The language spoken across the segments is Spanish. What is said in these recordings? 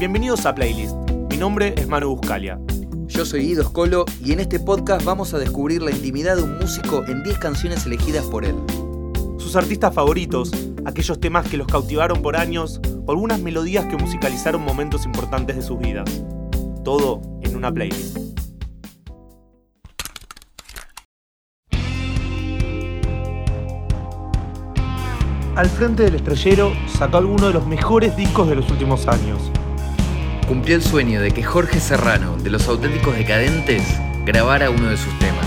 Bienvenidos a Playlist. Mi nombre es Manu Buscalia. Yo soy Guido Scolo y en este podcast vamos a descubrir la intimidad de un músico en 10 canciones elegidas por él. Sus artistas favoritos, aquellos temas que los cautivaron por años o algunas melodías que musicalizaron momentos importantes de sus vidas. Todo en una playlist. Al frente del estrellero sacó alguno de los mejores discos de los últimos años. Cumplió el sueño de que Jorge Serrano, de los auténticos decadentes, grabara uno de sus temas.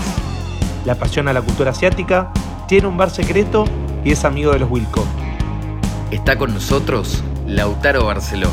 Le apasiona la cultura asiática, tiene un bar secreto y es amigo de los Wilco. Está con nosotros Lautaro Barceló.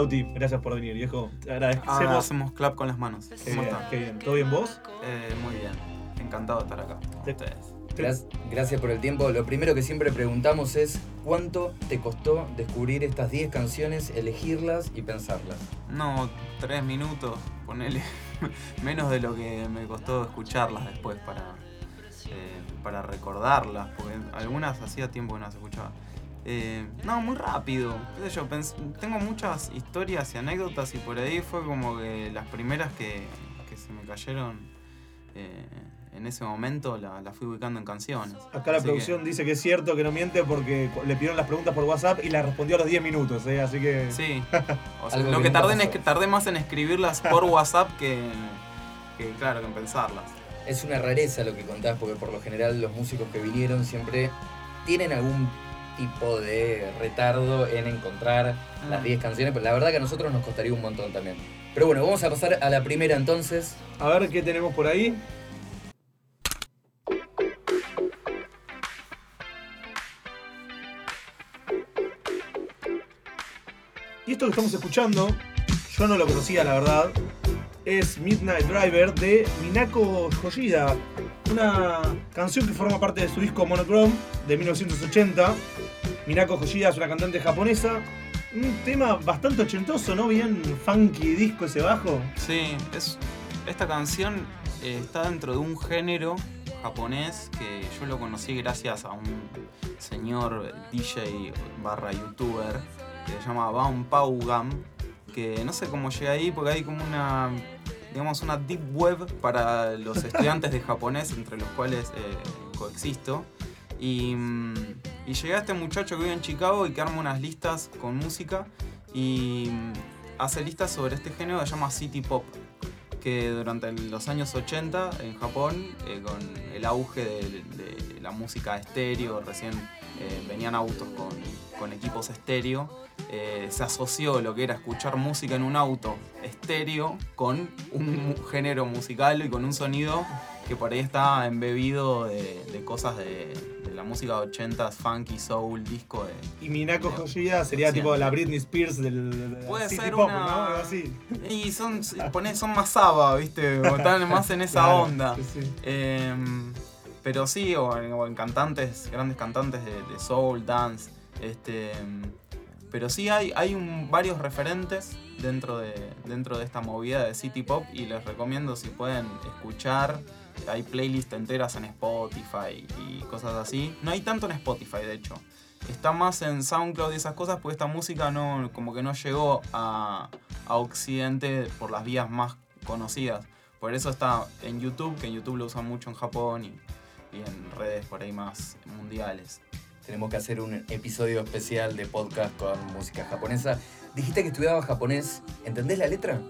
Lauti, gracias por venir, viejo. Te Ahora agradecemos. hacemos clap con las manos. Qué ¿Cómo bien, están? qué bien. ¿Todo bien vos? Eh, muy bien. Encantado de estar acá Te- ustedes. Gracias por el tiempo. Lo primero que siempre preguntamos es ¿cuánto te costó descubrir estas 10 canciones, elegirlas y pensarlas? No, tres minutos, ponele. Menos de lo que me costó escucharlas después para, eh, para recordarlas, porque algunas hacía tiempo que no las escuchaba. Eh, no, muy rápido. yo, tengo muchas historias y anécdotas y por ahí fue como que las primeras que, que se me cayeron eh, en ese momento la- las fui ubicando en canciones. Acá la Así producción que- dice que es cierto que no miente porque le pidieron las preguntas por WhatsApp y las respondió a los 10 minutos, ¿eh? Así que. Sí. O sea, Algo lo que que, tardé, en es que tardé más en escribirlas por WhatsApp que, que, claro, que en pensarlas. Es una rareza lo que contás porque por lo general los músicos que vinieron siempre tienen algún tipo de retardo en encontrar las Mm. 10 canciones, pero la verdad que a nosotros nos costaría un montón también. Pero bueno, vamos a pasar a la primera entonces. A ver qué tenemos por ahí. Y esto que estamos escuchando, yo no lo conocía la verdad, es Midnight Driver de Minako Yoshida, una canción que forma parte de su disco Monochrome de 1980. Minako Yoshida es una cantante japonesa, un tema bastante ochentoso, ¿no? Bien funky disco ese bajo. Sí, es, esta canción eh, está dentro de un género japonés que yo lo conocí gracias a un señor DJ barra youtuber que se llama Baum Paugam, que no sé cómo llega ahí porque hay como una digamos una deep web para los estudiantes de japonés entre los cuales eh, coexisto y, mm, y llegué a este muchacho que vive en Chicago y que arma unas listas con música y mm, hace listas sobre este género que se llama City Pop que durante los años 80 en Japón, eh, con el auge de, la música estéreo, recién eh, venían autos con, equipos estéreo, eh, se asoció lo que era escuchar música en un auto estéreo con un género musical y con un sonido que por ahí está embebido de, de cosas de, de la música de 80s, funky, soul, disco de, Y Minako Yoshida sería tipo la Britney Spears del, Puede City ser Pop, una- ¿no? Algo así. Y son, son más saba, ¿viste? O están más en esa Claro, onda. sí, sí. Em, pero sí, o en, o en cantantes, grandes cantantes de, de soul, dance. Este, em, pero sí hay, hay varios referentes dentro de, dentro de esta movida de City Pop y les recomiendo si pueden escuchar. Hay playlists enteras en Spotify y cosas así. No hay tanto en Spotify, de hecho. Está más en SoundCloud y esas cosas porque esta música no, como que no llegó a, a Occidente por las vías más conocidas. Por eso está en YouTube, que en YouTube lo usan mucho en Japón y, y en redes por ahí más mundiales. Tenemos que hacer un episodio especial de podcast con música japonesa. Dijiste que estudiabas japonés. ¿Entendés la letra?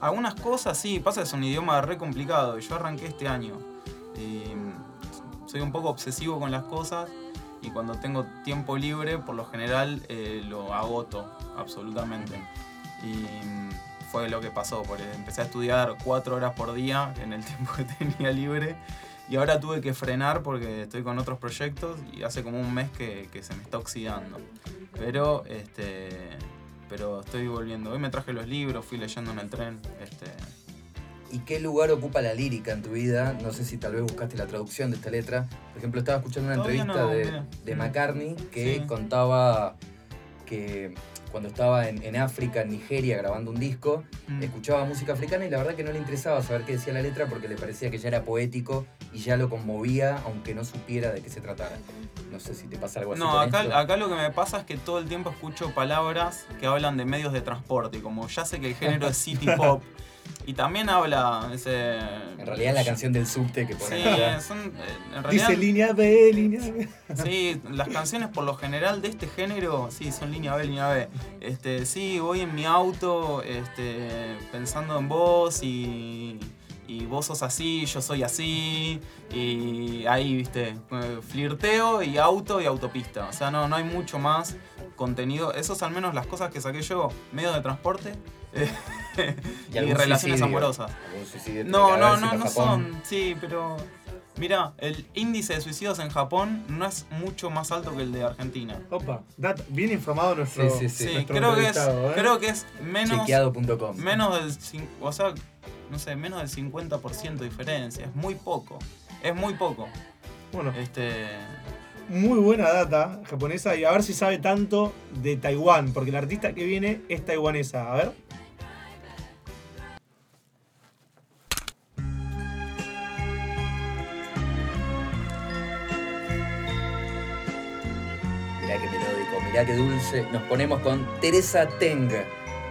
Algunas cosas sí, pasa que es un idioma re complicado yo arranqué este año. Soy un poco obsesivo con las cosas y cuando tengo tiempo libre, por lo general eh, lo agoto absolutamente. Y fue lo que pasó, porque empecé a estudiar cuatro horas por día en el tiempo que tenía libre y ahora tuve que frenar porque estoy con otros proyectos y hace como un mes que, que se me está oxidando. Pero este pero estoy volviendo. Hoy me traje los libros, fui leyendo en el tren. Este, ¿Y qué lugar ocupa la lírica en tu vida? No sé si tal vez buscaste la traducción de esta letra. Por ejemplo, estaba escuchando una Todavía entrevista no, de, de. McCartney que Sí. contaba que cuando estaba en, en África, en Nigeria, grabando un disco, mm. escuchaba música africana y la verdad que no le interesaba saber qué decía la letra porque le parecía que ya era poético y ya lo conmovía, aunque no supiera de qué se tratara. No sé si te pasa algo así. No, con acá, esto. acá lo que me pasa es que todo el tiempo escucho palabras que hablan de medios de transporte. Como ya sé que el género es city pop. Y también habla ese. En realidad la canción del subte que Sí, ponen acá. son. eh, En realidad. Dice línea B, línea B. Sí, las canciones por lo general de este género, sí, son línea B, línea B. Este, sí, voy en mi auto, este, pensando en vos y, y vos sos así, yo soy así, y ahí, viste, eh, flirteo y auto y autopista. O sea, no, no hay mucho más contenido. Eso es al menos las cosas que saqué yo, medios de transporte y, relaciones suicidio. amorosas. No, no, no, no son. Sí, pero. Mira, el índice de suicidios en Japón no es mucho más alto que el de Argentina. Opa, bien informado nuestro. Sí, sí, sí. Sí, nuestro creo, que es, ¿eh? creo que es menos, menos del. O sea, no sé, menos del 50% de diferencia. Es muy poco. Es muy poco. Bueno, Este. muy buena data japonesa y a ver si sabe tanto de Taiwán, porque la artista que viene es taiwanesa. A ver. Mirá qué dulce. Nos ponemos con Teresa Teng.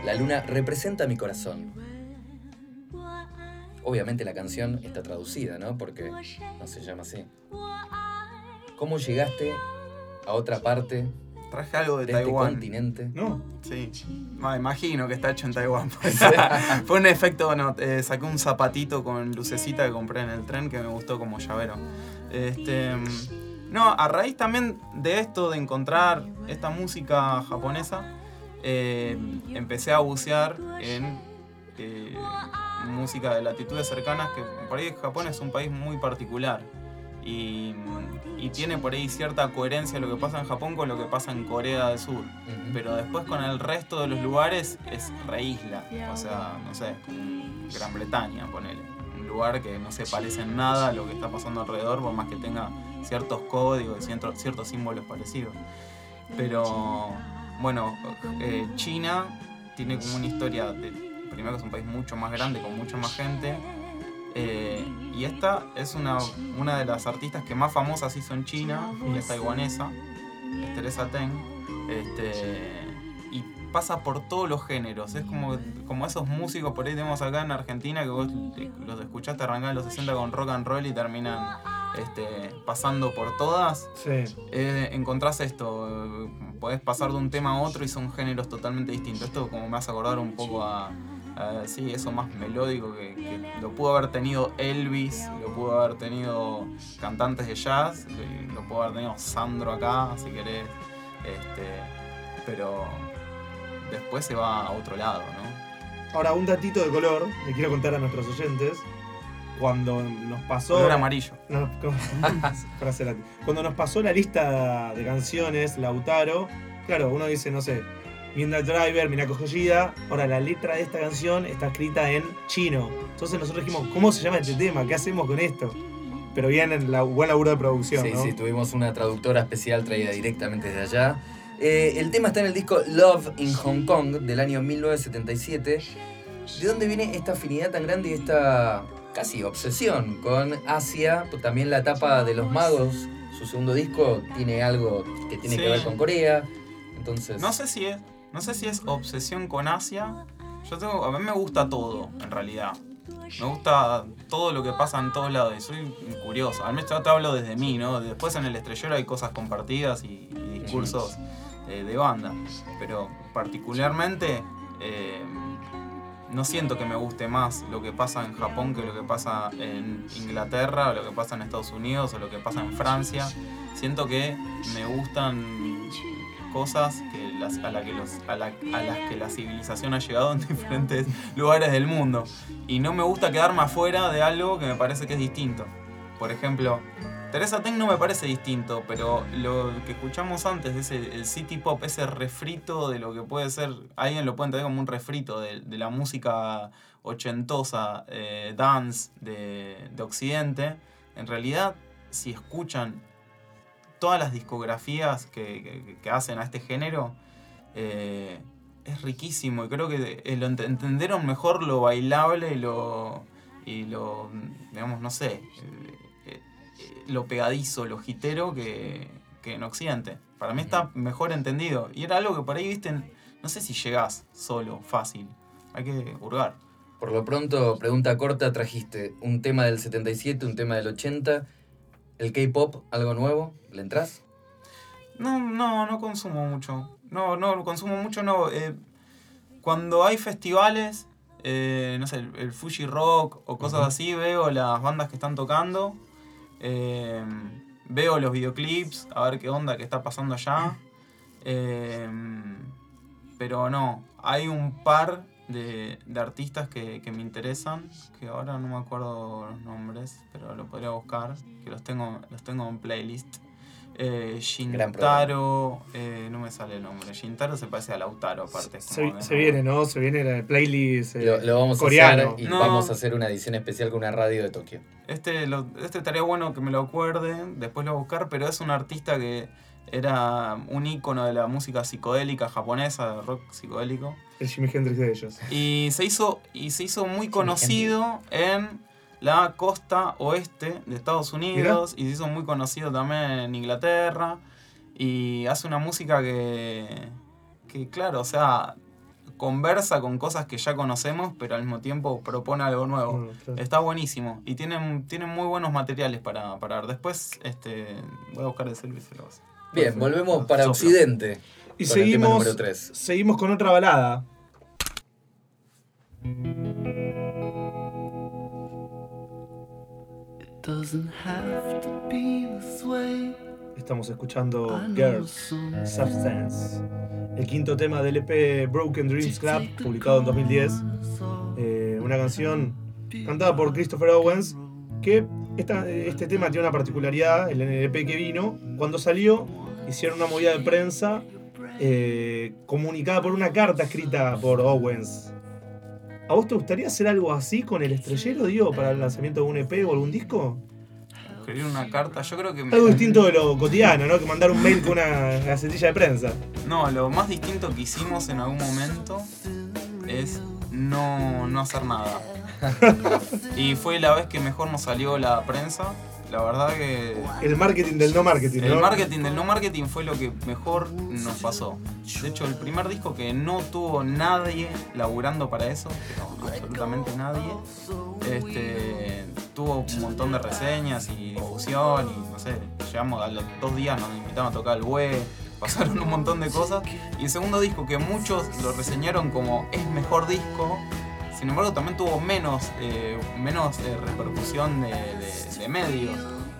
La luna representa mi corazón. Obviamente la canción está traducida, ¿no? Porque no se llama así. ¿Cómo llegaste a otra parte Traje algo de de este continente? No. Sí. Ma, imagino que está hecho en Taiwán. pues. Fue un efecto, bueno, eh, saqué un zapatito con lucecita que compré en el tren que me gustó como llavero. Este, no, a raíz también de esto, de encontrar esta música japonesa, eh, empecé a bucear en eh, música de latitudes cercanas, que por ahí Japón es un país muy particular. Y, y tiene por ahí cierta coherencia lo que pasa en Japón con lo que pasa en Corea del Sur pero después con el resto de los lugares es reisla. O sea, no sé, Gran Bretaña, ponele. Que no se parece en nada a lo que está pasando alrededor, por más que tenga ciertos códigos y ciertos, símbolos parecidos. Pero, bueno, eh, China tiene como una historia de. Primero que es un país mucho más grande, con mucha más gente. eh, y esta es una, una de las artistas que más famosas hizo en China, y es taiwanesa, es Teresa Teng. Este, pasa por todos los géneros. Es como, como esos músicos por ahí tenemos acá en Argentina que vos eh, los escuchaste arrancar en los 60 con rock and roll y terminan este, pasando por todas. Sí. Eh, encontrás esto, eh, podés pasar de un tema a otro y son géneros totalmente distintos. Esto como me hace acordar un poco a, a, sí, eso más melódico que, que lo pudo haber tenido Elvis, lo pudo haber tenido cantantes de jazz, lo, lo pudo haber tenido Sandro acá, si querés. Este, pero después se va a otro lado, ¿no? Ahora, un datito de color, le quiero contar a nuestros oyentes. Cuando nos pasó. Color amarillo. No. Cuando nos pasó la lista de canciones, Lautaro, claro, uno dice, no sé, Midnight Driver, Minako Hoshida. Ahora, la letra de esta canción está escrita en chino. Entonces nosotros dijimos, ¿cómo se llama este tema? ¿Qué hacemos con esto? Pero bien, en la buen laburo de producción, Sí, ¿no? sí, tuvimos una traductora especial traída directamente desde allá. Eh, el tema está en el disco Love in Hong Kong del año 1977. ¿De dónde viene esta afinidad tan grande y esta casi obsesión con Asia? Pues También la etapa de los magos, su segundo disco, tiene algo que tiene que ver con Corea. Entonces, No sé si es, no sé si es obsesión con Asia. Yo tengo, a mí me gusta todo, en realidad. Me gusta todo lo que pasa en todos lados y soy curioso. Al menos te hablo desde mí, ¿no? Después en el estrellero hay cosas compartidas y, y discursos eh, de banda. Pero particularmente eh, no siento que me guste más lo que pasa en Japón que lo que pasa en Inglaterra, o lo que pasa en Estados Unidos, o lo que pasa en Francia. Siento que me gustan cosas que las, a, la que los, a, la- a las que la civilización ha llegado en diferentes lugares del mundo. Y no me gusta quedarme afuera de algo que me parece que es distinto. Por ejemplo, Teresa Teng no me parece distinto, pero lo que escuchamos antes, ese, el city pop, ese refrito de lo que puede ser, alguien lo puede entender como un refrito de, la música ochentosa, eh, dance de, de Occidente, en realidad, si escuchan todas las discografías que, hacen a este género, eh, es riquísimo y creo que eh, lo ent- entendieron mejor lo bailable y lo, y lo digamos, no sé, lo pegadizo, lo jitero que, que en Occidente. Para mí está mejor entendido. Y era algo que por ahí, viste, no sé si llegás solo, fácil. Hay que hurgar. Por lo pronto, pregunta corta, trajiste un tema del 77, un tema del 80, el K-pop, algo nuevo, ¿le entras? No, no, no consumo mucho. No, no, consumo mucho, no. Eh, cuando hay festivales, eh, no sé, el, el Fuji Rock o cosas así, veo las bandas que están tocando. Eh, veo los videoclips, a ver qué onda, qué está pasando allá. eh, pero no, hay un par de, de artistas que, que me interesan, que ahora no me acuerdo los nombres, pero lo podría buscar, que los tengo, los tengo en playlist. Eh, Shintaro, eh, no me sale el nombre. Shintaro se parece a Lautaro, aparte. Se, como de- se viene, ¿no? Se viene el playlist eh, Lo, lo vamos coreano. a hacer y No. vamos a hacer una edición especial con una radio de Tokio. Este, lo- este estaría bueno que me lo acuerden, después lo voy a buscar, pero es un artista que era un ícono de la música psicodélica japonesa, de rock psicodélico. El Jimi Hendrix de ellos. Y se hizo, y se hizo muy conocido en la costa oeste de Estados Unidos y se hizo muy conocido también en Inglaterra. Y hace una música que, que claro, o sea, conversa con cosas que ya conocemos, pero al mismo tiempo propone algo nuevo. Claro. Está buenísimo y tienen, tienen muy buenos materiales para, para ver. Después este, voy a buscar el celular y se los... Bien, Perfecto. volvemos para Sopla. Occidente. Y con el tema seguimos, número 3. seguimos con otra balada. Estamos escuchando Girls Substance, el quinto tema del EP Broken Dreams Club, publicado en 2010. Eh, una canción cantada por Christopher Owens, que esta- este tema tiene una particularidad, el LP que vino, cuando salió hicieron una movida de prensa eh, comunicada por una carta escrita por Owens. ¿A vos te gustaría hacer algo así con el estrellero, digo, para el lanzamiento de un EP o algún disco? escribir una carta. Yo creo que... me- Algo distinto de lo cotidiano, ¿no? Que mandar un mail con una gacetilla de prensa. No, lo más distinto que hicimos en algún momento es no, no hacer nada. y fue la vez que mejor nos salió la prensa. La verdad que El marketing del no marketing, ¿no? el marketing del no marketing fue lo que mejor nos pasó. De hecho, el primer disco que no tuvo nadie laburando para eso, pero absolutamente nadie, este, tuvo un montón de reseñas y difusión y no sé, llegamos a los dos días, nos invitaron a tocar el BUE, pasaron un montón de cosas. Y el segundo disco que muchos lo reseñaron como es mejor disco, sin embargo también tuvo menos, eh, menos eh, repercusión de, de- de medios.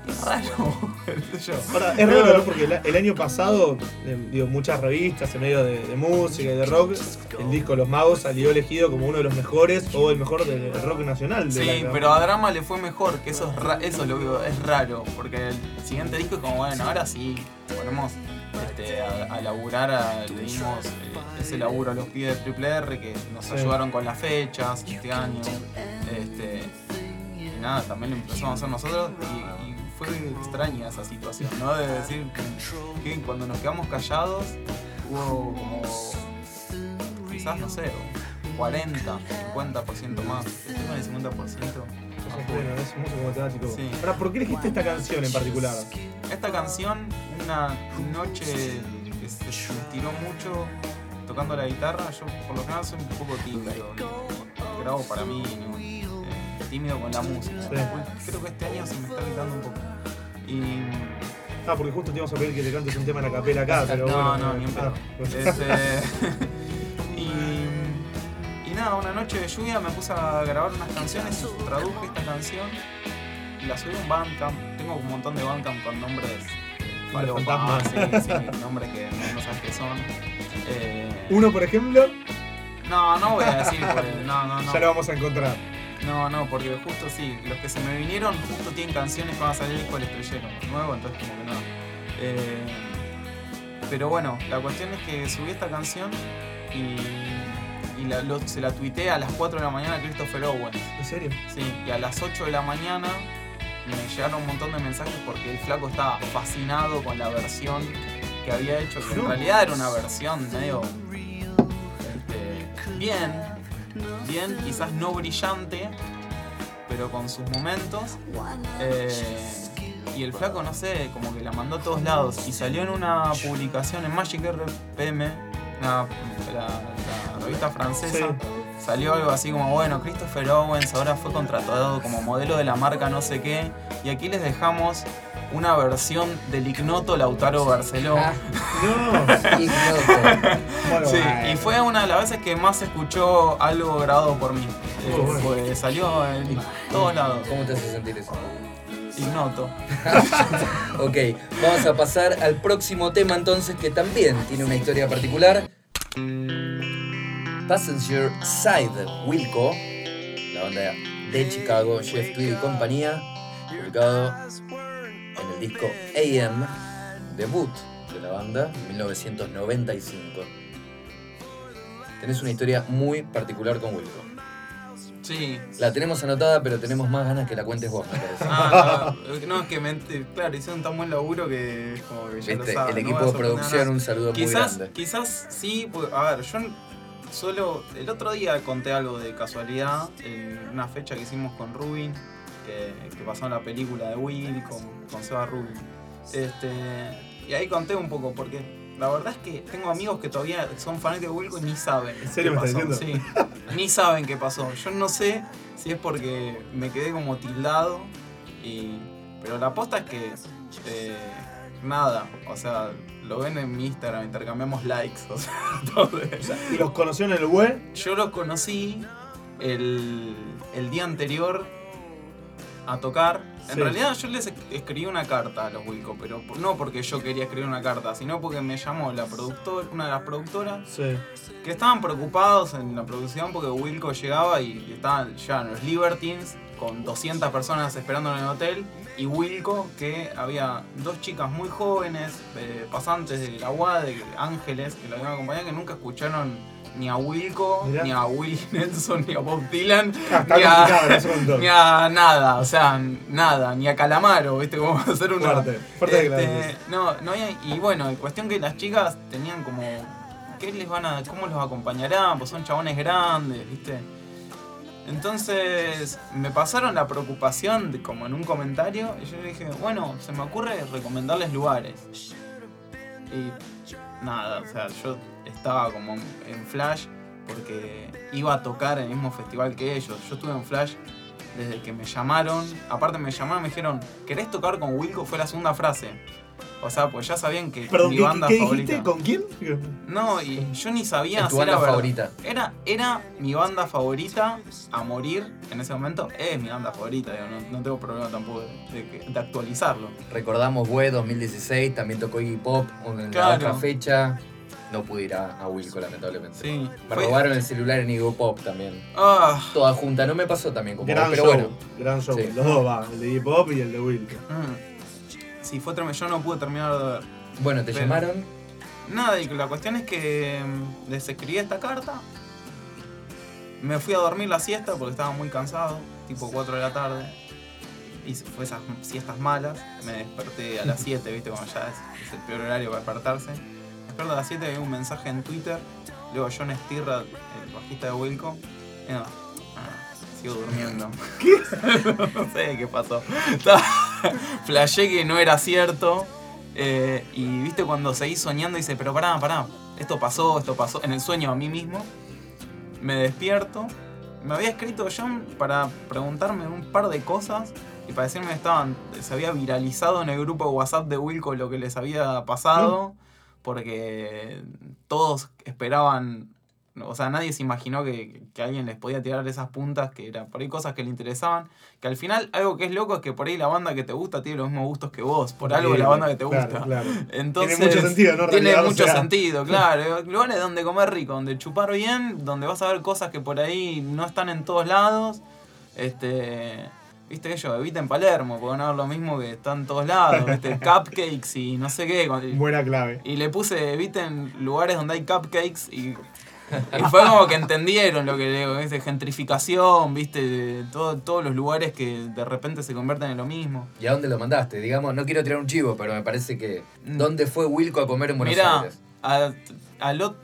Es raro. Ahora, es raro, ¿no? Porque el, el año pasado, eh, digo, muchas revistas en medio de, de música y de rock, el disco Los Magos salió elegido como uno de los mejores o el mejor del rock nacional. de Sí, la- pero a Drama le fue mejor, que eso es, ra- eso es lo que es raro, porque el siguiente disco es como, bueno, ahora sí, ponemos este, a, a laburar, a- le dimos ese laburo a los pibes de Triple R que nos Sí. ayudaron con las fechas este año, este, y nada, también lo empezamos a hacer nosotros y, y fue extraña esa situación, ¿no? De decir que, cuando nos quedamos callados hubo como, quizás, no sé, 40, 50% más, estoy con el 50%. Bueno, es músico matemático. Sí. Ahora, ¿por qué elegiste esta canción en particular? Esta canción, una noche que se estiró mucho tocando la guitarra, yo por lo general soy un poco tímido, ¿no? grabo para mí, ¿no? Eh, tímido con la música. Sí. Creo que este año se me está quitando un poco. Y Ah, porque justo te íbamos a pedir que te cantes un tema en la capela acá, pero no, bueno. no, ni en pedo. ah, pues- Este, y, y nada, una noche de lluvia me puse a grabar unas canciones y traduje esta canción y la subí a un Bandcamp. Tengo un montón de Bandcamp con nombres Nombres falopas, sí, sí, nombres que no, no sabes qué son. Eh, Uno, por ejemplo, no, no voy a decir, porque no, no, no. ya lo vamos a encontrar. No, no, porque justo sí, los que se me vinieron justo tienen canciones que van a salir el disco del estrellero nuevo, entonces como que no. Eh, pero bueno, la cuestión es que subí esta canción y, y la- lo- se la tuiteé a las 4 de la mañana a Christopher Owens. ¿En serio? Sí, y a las 8 de la mañana me llegaron un montón de mensajes porque el flaco estaba fascinado con la versión que había hecho, que en realidad era una versión medio este, bien, bien, quizás no brillante, pero con sus momentos. Eh, y el flaco, no sé, como que la mandó a todos lados. Y salió en una publicación en Magic RPM, la, la revista francesa. Sí. Salió algo así como, bueno, Christopher Owens ahora fue contratado como modelo de la marca no sé qué. Y aquí les dejamos una versión del ignoto Lautaro Barceló. Ah, No. ignoto. Bueno, Sí, y fue una de las veces que más se escuchó algo grabado por mí. Eh. Pues salió en todos lados. ¿Cómo te hace sentir eso? Ignoto. Ok, vamos a pasar al próximo tema entonces que también tiene una historia particular. Passenger Side Wilco, la banda de Chicago, Jeff Tweedy y compañía, publicado el disco AM, debut de la banda, en 1995. Tenés una historia muy particular con Wilco. Sí. La tenemos anotada, pero tenemos más ganas que la cuentes vos, me parece. Ah, no, no, es que me, claro, hicieron tan buen laburo que es como que ya lo Viste, saben, el equipo de producción, un saludo muy Quizás, grande. quizás sí, porque, a ver, yo solo. El otro día conté algo de casualidad en una fecha que hicimos con Rubin, que, que pasó en la película de Will con, con Seba Rubin. Este, y ahí conté un poco, porque la verdad es que tengo amigos que todavía son fanáticos de Wilco y ni saben. ¿En serio qué me estás pasó. Sí, ni saben qué pasó. Yo no sé si es porque me quedé como tildado, y, pero la aposta es que. eh, nada, o sea, lo ven en mi Instagram, intercambiamos likes, o sea, todo. ¿Y los conoció en el web? Yo lo conocí el, el día anterior a tocar. En Sí. realidad yo les escribí una carta a los Wilco, pero no porque yo quería escribir una carta, sino porque me llamó la productora, una de las productoras, Sí. que estaban preocupados en la producción porque Wilco llegaba y estaban ya los Libertines con 200 personas esperando en el hotel y Wilco que había dos chicas muy jóvenes, eh, pasantes de la UAD, de Ángeles, que la habían acompañado, que nunca escucharon ni a Wilco, Mirá. ni a Willie Nelson, ni a Bob Dylan, está ni, a, ni a nada, o sea, nada, ni a Calamaro, ¿viste? Cómo hacer una... Fuerte, fuerte Este, no, no había, y bueno, en cuestión que las chicas tenían como, ¿qué les van a, cómo los acompañarán? Pues son chabones grandes, ¿viste? Entonces me pasaron la preocupación de, como en un comentario y yo le dije, bueno, se me ocurre recomendarles lugares. Y nada, o sea, yo estaba como en flash porque iba a tocar en el mismo festival que ellos. Yo estuve en flash desde que me llamaron. Aparte me llamaron y me dijeron, ¿querés tocar con Wilco? Fue la segunda frase. O sea, pues ya sabían que Perdón, mi ¿qué, banda qué favorita. dijiste? ¿Con quién? No, y yo ni sabía si era favorita. Era, era mi banda favorita a morir en ese momento. Es mi banda favorita, digo, no, no tengo problema tampoco de, de que- de actualizarlo. Recordamos Bue 2016, también tocó Iggy Pop en la otra fecha. No pude ir a, a Wilco, lamentablemente. Sí. Me Fue- robaron el celular en Iggy Pop también. Ah, Toda junta, no me pasó también como Gran vos, pero show. bueno. Gran show. Sí. Los dos va, el de hop y el de Will. mm. Sí, fue tremendo. Yo no pude terminar de ver. Bueno, te Pero- llamaron. Nada, y la cuestión es que mm, les escribí esta carta. Me fui a dormir la siesta porque estaba muy cansado, tipo 4 de la tarde. Y fue esas siestas malas. Me desperté a las 7, viste, como ya es, es el peor horario para despertarse. Despierto a las 7 y vi un mensaje en Twitter. Luego John Stirra, el bajista de Wilco. Y no, ah, sigo durmiendo. ¿Qué? no sé qué pasó. Flashé que no era cierto. Eh, y viste cuando seguís soñando y dice, pero pará, pará, esto pasó, esto pasó, en el sueño a mí mismo. Me despierto. Me había escrito John para preguntarme un par de cosas y para decirme que estaban, se había viralizado en el grupo de WhatsApp de Wilco lo que les había pasado, porque todos esperaban, o sea, nadie se imaginó que, que alguien les podía tirar esas puntas, que eran por ahí cosas que le interesaban, que al final algo que es loco es que por ahí la banda que te gusta tiene los mismos gustos que vos, por algo de la banda que te Claro, gusta. claro. Entonces, Tiene mucho sentido, ¿no? En Tiene mucho sea. sentido, claro. Lugares donde comer rico, donde chupar bien, donde vas a ver cosas que por ahí no están en todos lados. Este. Viste ellos, evita en Palermo, a ver lo mismo que están en todos lados, ¿viste? Cupcakes y no sé qué. Buena clave. Y le puse eviten lugares donde hay cupcakes y, y fue como que entendieron lo que le digo, ¿viste? gentrificación, viste, todo, todos los lugares que de repente se convierten en lo mismo. ¿Y a dónde lo mandaste? Digamos, no quiero tirar un chivo, pero me parece que. Mm. ¿Dónde fue Wilco a comer en Buenos Mira, Aires? A-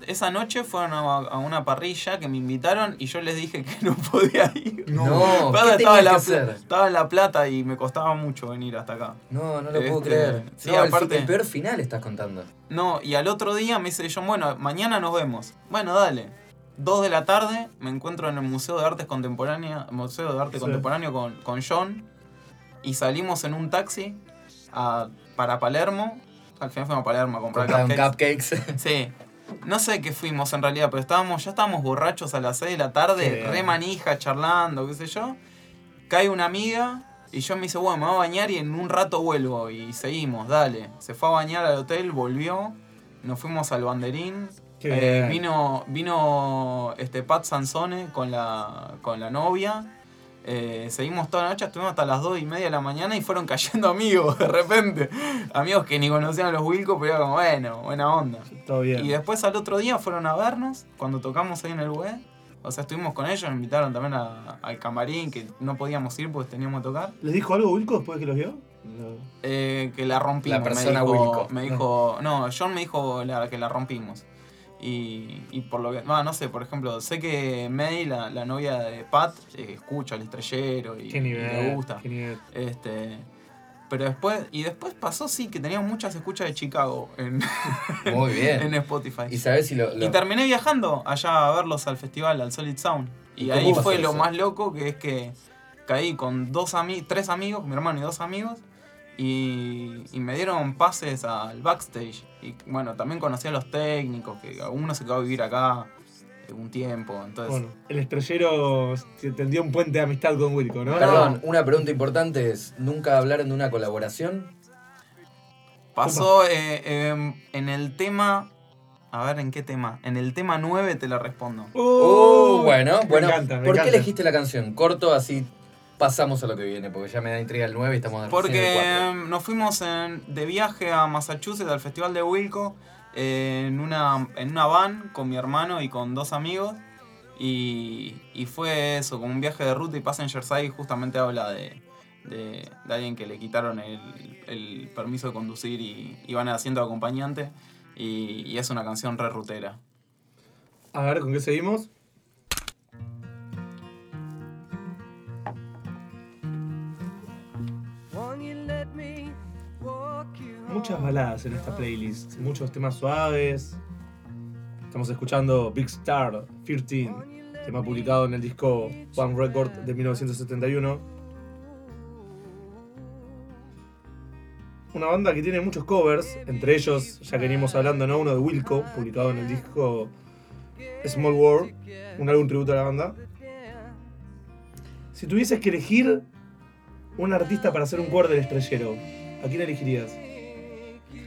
esa noche fueron a, a una parrilla que me invitaron y yo les dije que no podía ir. No, Pasa, ¿qué estaba, la que pla- hacer? estaba en La Plata y me costaba mucho venir hasta acá. No, no lo puedo Este, creer. sí, no, el, fi- aparte- el peor final estás contando. No, y al otro día me dice John, bueno, mañana nos vemos. Bueno, dale. Dos de la tarde me encuentro en el Museo de Artes Contemporánea, Museo de Arte Sí. Contemporáneo con, con John y salimos en un taxi a- para Palermo. Al final fuimos a Palermo a comprar cupcakes. cupcakes. Sí. No sé qué fuimos en realidad, pero estábamos, ya estábamos borrachos a las 6 de la tarde, re manija, charlando, qué sé yo. Cae una amiga y yo me dice, bueno, me voy a bañar y en un rato vuelvo. Y seguimos, dale. Se fue a bañar al hotel, volvió. Nos fuimos al banderín. Eh, vino vino este Pat Sansone con la, con la novia. Eh, seguimos toda la noche, estuvimos hasta las 2 y media de la mañana y fueron cayendo amigos de repente. Amigos que ni conocían a los Wilcos, pero era como, bueno, buena onda. Todo bien. Y después al otro día fueron a vernos cuando tocamos ahí en el UE. O sea, estuvimos con ellos, nos invitaron también a- al camarín, que no podíamos ir porque teníamos que tocar. ¿Les dijo algo Wilco después de que los vio? No. Eh, que la rompimos. La persona me dijo, Wilco. Me dijo, no, John me dijo la, que la rompimos. Y, y por lo que, ah, no sé, por ejemplo, sé que May, la, la novia de Pat, eh, escucha el estrellero y, Qué y nivel. le gusta. Qué nivel. Este, pero después, y después pasó sí que teníamos muchas escuchas de Chicago en, Muy bien. en Spotify. ¿Y sabes si lo.? lo- Y terminé viajando allá a verlos al festival, al Solid Sound. ¿Y ahí fue lo eso? más loco, que es que caí con dos ami tres amigos, mi hermano y dos amigos, y, y me dieron pases al backstage. Y bueno, también conocí a los técnicos, que uno se quedó a vivir acá eh, un tiempo. Entonces, Bueno, el estrellero se tendió un puente de amistad con Wilco, ¿no? Perdón, una pregunta importante es: ¿nunca hablaron de una colaboración? pasó eh, em, en el tema... A ver, ¿en qué tema? En el tema 9 te la respondo. Uh, bueno, me bueno. encanta, me ¿Por qué elegiste la canción? Corto, así pasamos a lo que viene, porque ya me da intriga el 9 y estamos recién en el Porque 4. em, nos fuimos en- de viaje a Massachusetts al Festival de Wilco eh, en, una, en una van con mi hermano y con dos amigos. Y, y fue eso, como un viaje de ruta y Passenger Side justamente habla de, de, de alguien que le quitaron el, el permiso de conducir y iban de acompañante. Y, y es una canción re rutera. A ver, ¿con qué seguimos? Muchas baladas en esta playlist, muchos temas suaves. Estamos escuchando Big Star 13, tema publicado en el disco One Record de 1971. Una banda que tiene muchos covers, entre ellos, ya que venimos hablando, ¿no? Uno de Wilco, publicado en el disco Small World, un álbum tributo a la banda. Si tuvieses que elegir un artista para hacer un cover del estrellero, ¿a quién elegirías?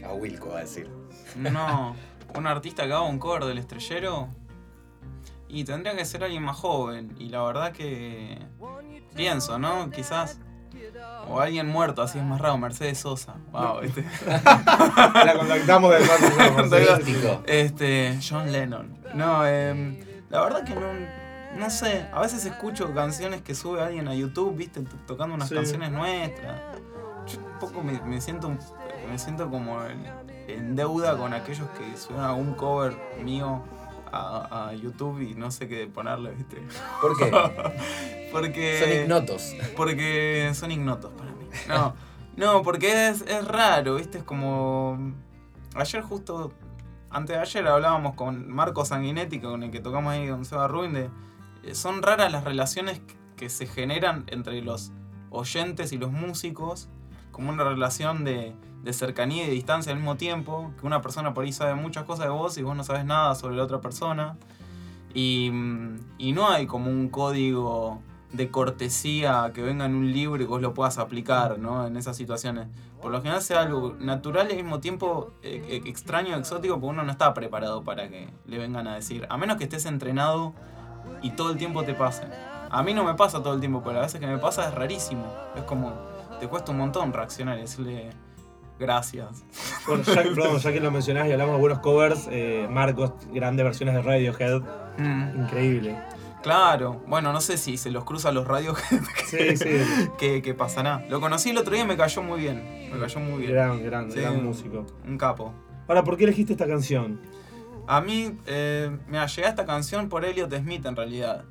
A Wilco va a decir. No, un artista que haga un cover del estrellero. Y tendría que ser alguien más joven. Y la verdad que. Pienso, ¿no? Quizás. O alguien muerto, así es más raro. Mercedes Sosa. Wow, este. La contactamos del Místico. Este. John Lennon. No, em, la verdad que no. No sé, a veces escucho canciones que sube alguien a YouTube, viste, tocando unas Sí. canciones nuestras. Yo un poco me, me siento un- me siento como en, en deuda con aquellos que suben algún cover mío a, a YouTube y no sé qué ponerle, viste. ¿Por qué? Porque. Son ignotos. Porque son ignotos para mí. No, no, porque es, es raro, ¿viste? Es como. Ayer, justo. Antes de ayer hablábamos con Marco Sanguinetti, con el que tocamos ahí con Seba Rubin, de. eh, Son raras las relaciones que se generan entre los oyentes y los músicos, como una relación de, de cercanía y de distancia al mismo tiempo, que una persona por ahí sabe muchas cosas de vos y vos no sabes nada sobre la otra persona. Y, y no hay como un código de cortesía que venga en un libro y vos lo puedas aplicar ¿no? en esas situaciones. Por lo general sea algo natural y al mismo tiempo eh, eh, extraño, exótico, porque uno no está preparado para que le vengan a decir. A menos que estés entrenado y todo el tiempo te pase. A mí no me pasa todo el tiempo, pero a veces que me pasa es rarísimo. Es como, te cuesta un montón reaccionar y decirle gracias. Bueno, ya, perdón, ya que lo mencionás y hablamos de buenos covers, eh, Marcos, grandes versiones de Radiohead, Mm, increíble. claro, bueno, no sé si se los cruza los radios Sí, sí, que, que pasará. Lo conocí el otro día y me cayó muy bien. Me cayó muy bien. gran, gran, Sí. gran músico. Un capo. Ahora, ¿por qué elegiste esta canción? A mí, eh, me llegó esta canción por Elliot Smith en realidad.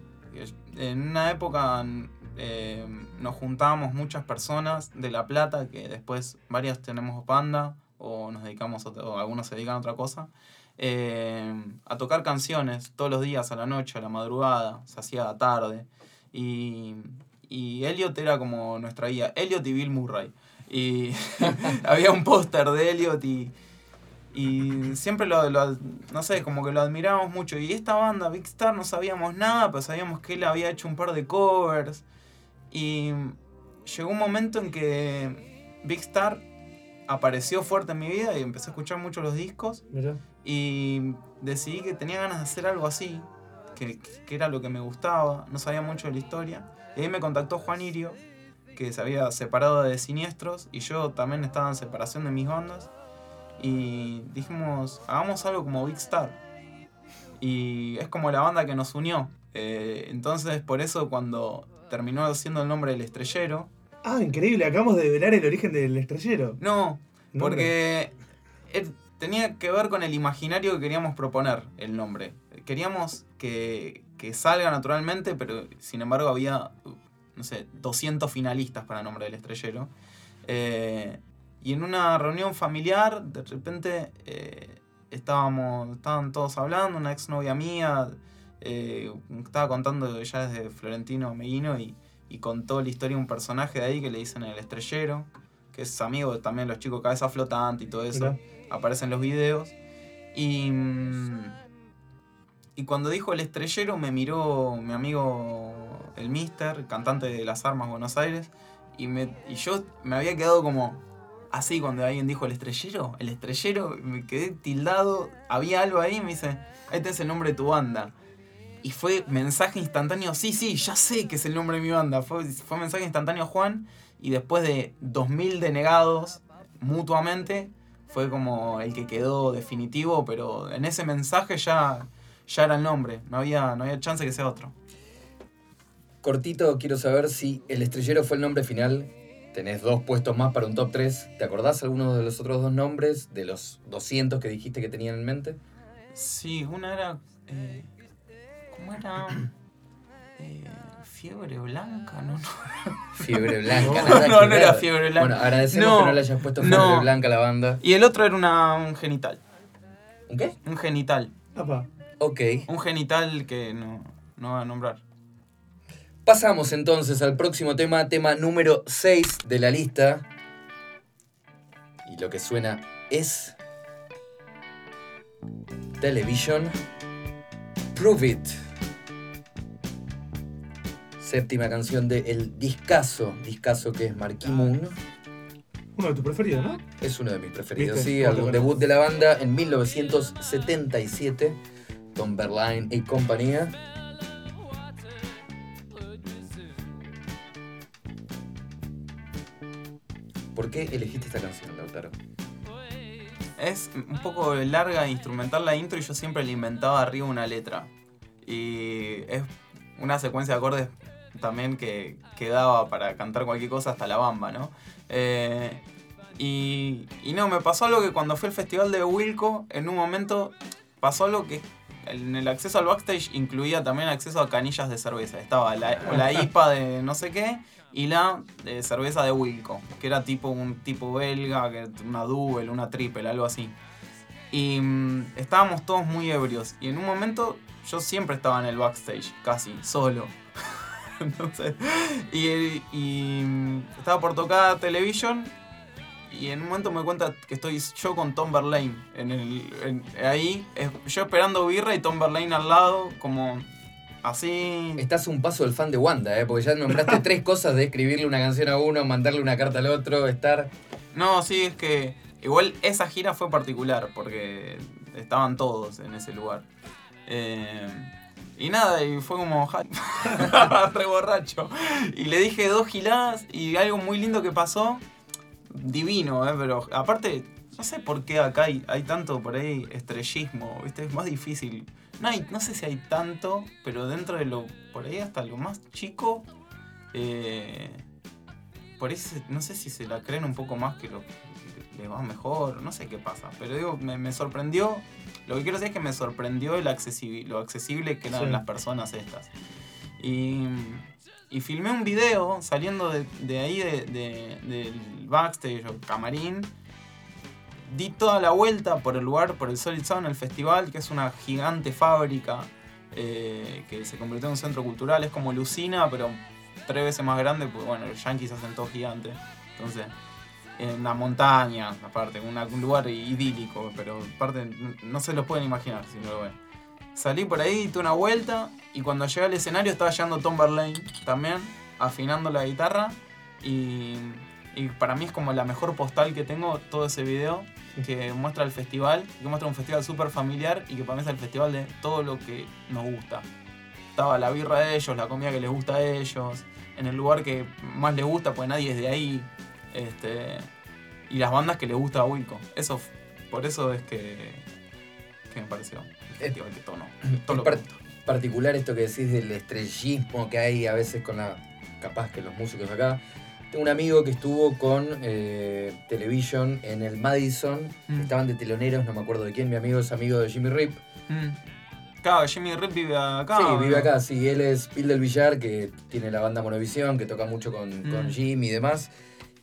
En una época eh, nos juntábamos muchas personas de La Plata, que después varias tenemos banda o nos dedicamos a o algunos se dedican a otra cosa, eh, a tocar canciones todos los días, a la noche, a la madrugada, se hacía tarde. Y, y Elliot era como nuestra guía, Elliot y Bill Murray. Y había un póster de Elliot y, y siempre lo, lo- no sé, como que lo admirábamos mucho. Y esta banda, Big Star, no sabíamos nada, pero sabíamos que él había hecho un par de covers. Y llegó un momento en que Big Star apareció fuerte en mi vida y empecé a escuchar mucho los discos. Mirá. Y decidí que tenía ganas de hacer algo así, que, que era lo que me gustaba, no sabía mucho de la historia. Y ahí me contactó Juan Irio, que se había separado de Siniestros, y yo también estaba en separación de mis bandas. Y dijimos, hagamos algo como Big Star. Y es como la banda que nos unió. Eh, entonces, por eso cuando terminó siendo el nombre del estrellero, Ah, increíble, acabamos de develar el origen del estrellero. no, porque él tenía que ver con el imaginario que queríamos proponer el nombre. Queríamos que, que salga naturalmente, pero sin embargo había, no sé, 200 finalistas para el nombre del estrellero. Eh, y en una reunión familiar, de repente eh, estábamos, estaban todos hablando, una exnovia mía eh, estaba contando ya desde Florentino Meguino y, y contó la historia de un personaje de ahí que le dicen el estrellero que es amigo de también los chicos Cabeza Flotante y todo eso, Mirá. aparece en los videos. Y, mm, y cuando dijo el estrellero me miró mi amigo el Mister, cantante de Las Armas Buenos Aires, y, me, y yo me había quedado como así cuando alguien dijo el estrellero, el estrellero, me quedé tildado, había algo ahí y me dice, este es el nombre de tu banda. Y fue mensaje instantáneo, sí, sí, ya sé que es el nombre de mi banda. Fue, fue mensaje instantáneo Juan y después de 2000 denegados mutuamente, fue como el que quedó definitivo, pero en ese mensaje ya, ya era el nombre, no había, no había chance que sea otro. Cortito, quiero saber si el estrellero fue el nombre final. Tenés dos puestos más para un top 3. ¿Te acordás alguno de los otros dos nombres? De los 200 que dijiste que tenían en mente. Sí, una era... eh, ¿Cómo era? Eh, fiebre blanca, no, no. Fiebre Blanca. No, nada no, que no era. Fiebre Blanca. Bueno, agradecemos No, que no le hayas puesto Fiebre no. Blanca a la banda. Y el otro era una, un genital. ¿Un qué? Un genital. Apa. Ok. Un genital que no, no va a nombrar. Pasamos entonces al próximo tema, tema número 6 de la lista. Y lo que suena es. Television. Prove It. Séptima canción de el discazo, discazo que es Marquee Moon. Uno de tus preferidos, ¿no? Es uno de mis preferidos, ¿Viste? sí, ¿Cómo te algún conozco? debut de la banda en 1977, Tom Berline y compañía. ¿Por qué elegiste esta canción, Lautaro? Es un poco larga e instrumental la intro y yo siempre le inventaba arriba una letra. Y es una secuencia de acordes también que, que daba para cantar cualquier cosa hasta la bamba, ¿no? Eh, y, y no, me pasó algo que cuando fui al festival de Wilco, en un momento pasó algo que en el acceso al backstage incluía también acceso a canillas de cerveza. Estaba la, la IPA de no sé qué y la de cerveza de Wilco, que era tipo un tipo belga, que una double, una triple, algo así. Y mm, estábamos todos muy ebrios. Y en un momento yo siempre estaba en el backstage, casi, solo. Entonces, y, y, mm, estaba por tocar Television. Y en un momento me cuenta que estoy yo con Tom Verlaine en el, en- ahí, yo esperando birra y Tom Verlaine al lado, como así. Estás un paso del fan de Wanda, ¿eh? porque ya nombraste tres cosas de escribirle una canción a uno, mandarle una carta al otro, estar... No, sí, es que igual esa gira fue particular porque estaban todos en ese lugar. Eh, Y nada, y fue como re borracho. Y le dije dos giladas y algo muy lindo que pasó. Divino, ¿eh? Pero aparte, no sé por qué acá hay, hay tanto por ahí estrellismo, ¿viste? Es más difícil. No, hay, no sé si hay tanto, pero dentro de lo, por ahí hasta lo más chico, eh, por ahí se- no sé si se la creen un poco más que lo les va mejor, no sé qué pasa. Pero digo, me, me sorprendió, lo que quiero decir es que me sorprendió el accesible, lo accesible que eran Sí. las personas estas. Y, y filmé un video saliendo de, de ahí de- de- del backstage o camarín. Di toda la vuelta por el lugar, por el Solid Sound, el festival, que es una gigante fábrica eh, que se convirtió en un centro cultural. Es como Lucina, pero tres veces más grande, porque bueno, los yankees hacen todo gigante. Entonces, en la montaña, aparte, una- un lugar idílico, pero aparte no se lo pueden imaginar si no lo ven. Salí por ahí, di una vuelta y cuando llegué al escenario estaba llegando Tom Verlaine también, afinando la guitarra y, y para mí es como la mejor postal que tengo todo ese video que muestra el festival, que muestra un festival súper familiar y que para mí es el festival de todo lo que nos gusta. Estaba la birra de ellos, la comida que les gusta a ellos, en el lugar que más les gusta, pues nadie es de ahí, este, y las bandas que les gusta a Wilco. Eso, por eso es que, que me pareció que todo, todo Es lo que par- gusta. particular esto que decís del estrellismo que hay a veces con la. capaz que los músicos acá. Tengo un amigo que estuvo con eh, Television en el Madison. Mm. Estaban de teloneros, no me acuerdo de quién. Mi amigo es amigo de Jimmy Rip. Mm. Claro, Jimmy Rip vive acá. sí, ¿o vive no? acá. Sí, él es Phil del Villar, que tiene la banda Monovisión, que toca mucho con, con Mm. Jimmy y demás.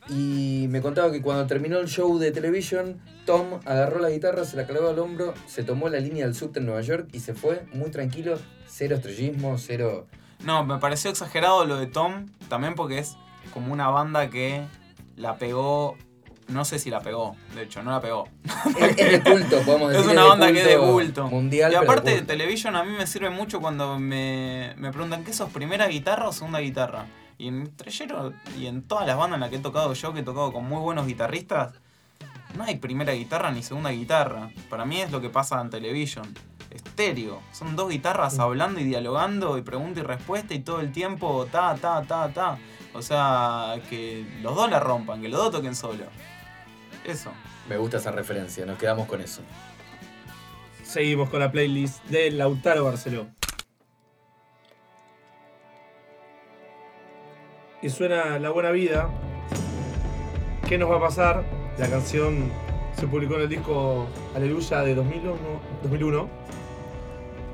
Y me contaba que cuando terminó el show de Television, Tom agarró la guitarra, se la clavó al hombro, se tomó la línea del subte en Nueva York y se fue muy tranquilo. Cero estrellismo, cero. No, me pareció exagerado lo de Tom, también porque es como una banda que la pegó. No sé si la pegó, de hecho, no la pegó. Es, es de culto, podemos decir. Es una de banda que es de culto. Mundial. y de aparte, culto. Television a mí me sirve mucho cuando me, me preguntan, ¿qué sos, primera guitarra o segunda guitarra? Y en Trellero y en todas las bandas en las que he tocado yo, que he tocado con muy buenos guitarristas, no hay primera guitarra ni segunda guitarra. Para mí es lo que pasa en Television. Estéreo. Son dos guitarras hablando y dialogando y pregunta y respuesta y todo el tiempo ta, ta, ta, ta. O sea, que los dos la rompan, que los dos toquen solo. Eso. Me gusta esa referencia, nos quedamos con eso. Seguimos con la playlist de Lautaro Barceló. Y suena La Buena Vida. ¿Qué nos va a pasar? La canción se publicó en el disco Aleluya de 2001. 2001.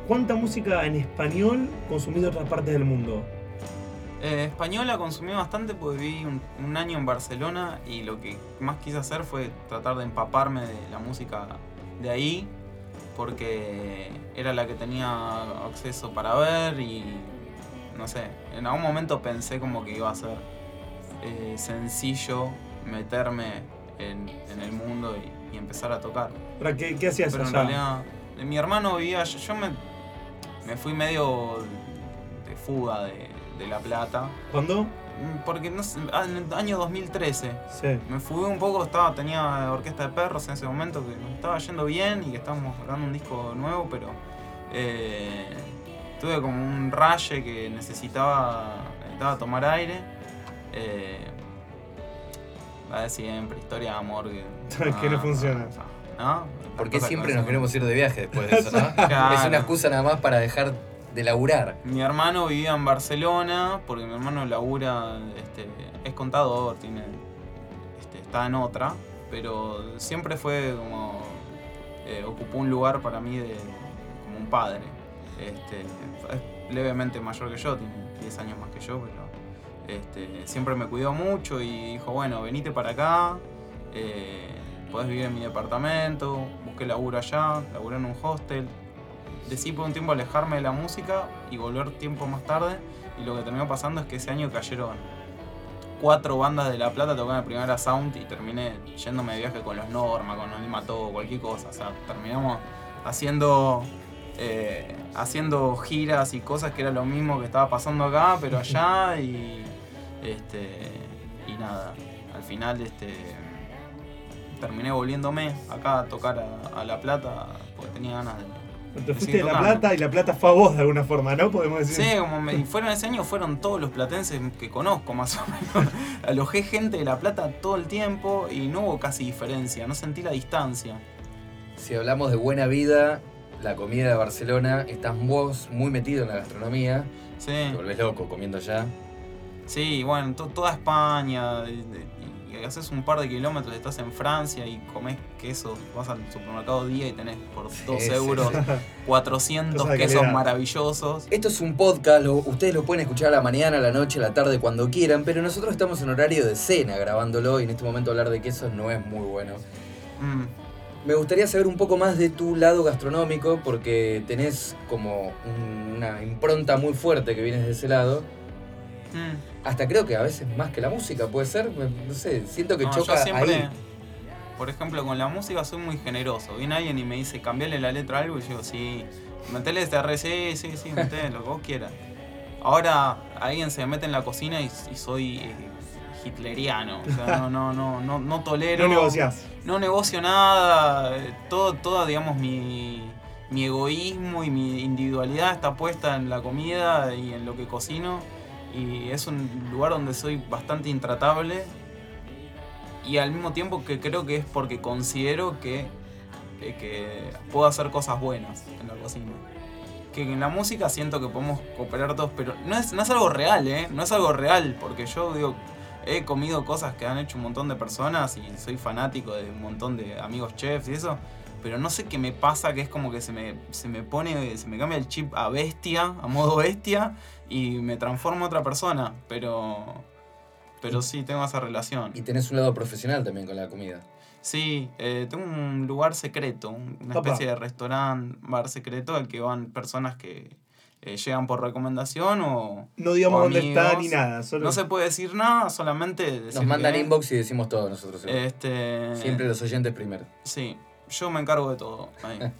¿Cuánta música en español consumís de otras partes del mundo? Eh, española consumí bastante porque viví un año en Barcelona y lo que más quise hacer fue tratar de empaparme de la música de ahí porque era la que tenía acceso para ver y no sé, en algún momento pensé como que iba a ser eh, sencillo meterme en, en el mundo y, y empezar a tocar. Ahora, ¿Qué, qué hacías Pero en allá? realidad, mi hermano vivía, yo, yo me, me fui medio de fuga de, de La Plata. ¿Cuándo? Mm, Porque no sé, en el año 2013 Sí. me fui un poco, estaba, tenía orquesta de perros en ese momento que nos estaba yendo bien y que estábamos grabando un disco nuevo, pero eh, tuve como un raye que necesitaba, necesitaba tomar aire. Eh, la de siempre, historia de amor que, Que no funciona. ¿no? ¿Por qué Las cosas siempre nos no queremos ir de viaje después de eso, no? Claro. Es una excusa nada más para dejar de laburar. Mi hermano vivía en Barcelona porque mi hermano labura, este, es contador, tiene, este, está en otra, pero siempre fue como, eh, ocupó un lugar para mí de, como un padre. Este, es levemente mayor que yo, tiene 10 años más que yo, pero este, siempre me cuidó mucho y dijo, bueno, venite para acá, eh, podés vivir en mi departamento, busqué laburo allá, laburé en un hostel, decidí por un tiempo alejarme de la música y volver tiempo más tarde. Y lo que terminó pasando es que ese año cayeron cuatro bandas de La Plata tocando la primera Sound y terminé yéndome de viaje con los Norma, con el Mató, cualquier cosa. O sea, terminamos haciendo, eh, haciendo giras y cosas que era lo mismo que estaba pasando acá, pero allá y, este, y nada. Al final este, terminé volviéndome acá a tocar a, a La Plata porque tenía ganas de, Te fuiste de La. Plata y La Plata fue a vos de alguna forma, ¿no? Podemos decir. Sí, como me, y fueron ese año, fueron todos los platenses que conozco más o menos. Alojé gente de La Plata todo el tiempo y no hubo casi diferencia, no sentí la distancia. Si hablamos de buena vida, la comida de Barcelona, estás vos muy metido en la gastronomía. Sí, Te volvés loco comiendo allá. sí, bueno, to- toda España, y, y- y haces un par de kilómetros, estás en Francia y comés quesos, vas al supermercado día y tenés por 2 sí, euros 400 Cosa de quesos calidad. maravillosos. Esto es un podcast, lo- ustedes lo pueden escuchar a la mañana, a la noche, a la tarde, cuando quieran, pero nosotros estamos en horario de cena grabándolo y en este momento hablar de quesos no es muy bueno. Mm, Me gustaría saber un poco más de tu lado gastronómico porque tenés como un- una impronta muy fuerte que vienes de ese lado. mm. Hasta creo que a veces más que la música, puede ser. No sé, siento que No, yo choca siempre, ahí. por ejemplo, con la música soy muy generoso. Viene alguien y me dice, cambiale la letra a algo, y yo digo, sí, metele este R, sí, sí, sí, metele lo que vos quieras. Ahora alguien se mete en la cocina y, y soy eh, hitleriano. O sea, no, no, no, no, no tolero. No negociás. No negocio nada. eh, Todo, toda, digamos, mi, mi egoísmo y mi individualidad está puesta en la comida y en lo que cocino. Y es un lugar donde soy bastante intratable. Y al mismo tiempo que creo que es porque considero que, que, que puedo hacer cosas buenas en la cocina. Que en la música siento que podemos cooperar todos, pero no es, no es algo real, ¿eh? No es algo real, porque yo digo, he comido cosas que han hecho un montón de personas y soy fanático de un montón de amigos chefs y eso, pero no sé qué me pasa, que es como que se me, se me pone, se me cambia el chip a bestia, a modo bestia, y me transformo en otra persona, pero, pero sí, tengo esa relación. Y tenés un lado profesional también con la comida. Sí, eh, tengo un lugar secreto, un- una Opa. especie de restaurante, bar secreto al que van personas que eh, llegan por recomendación o... No digamos o dónde está ni nada. Solo... No se puede decir nada, solamente decir Nos mandan que- inbox y decimos todo nosotros. igual. Este, Siempre los oyentes primero. Sí, yo me encargo de todo. ahí.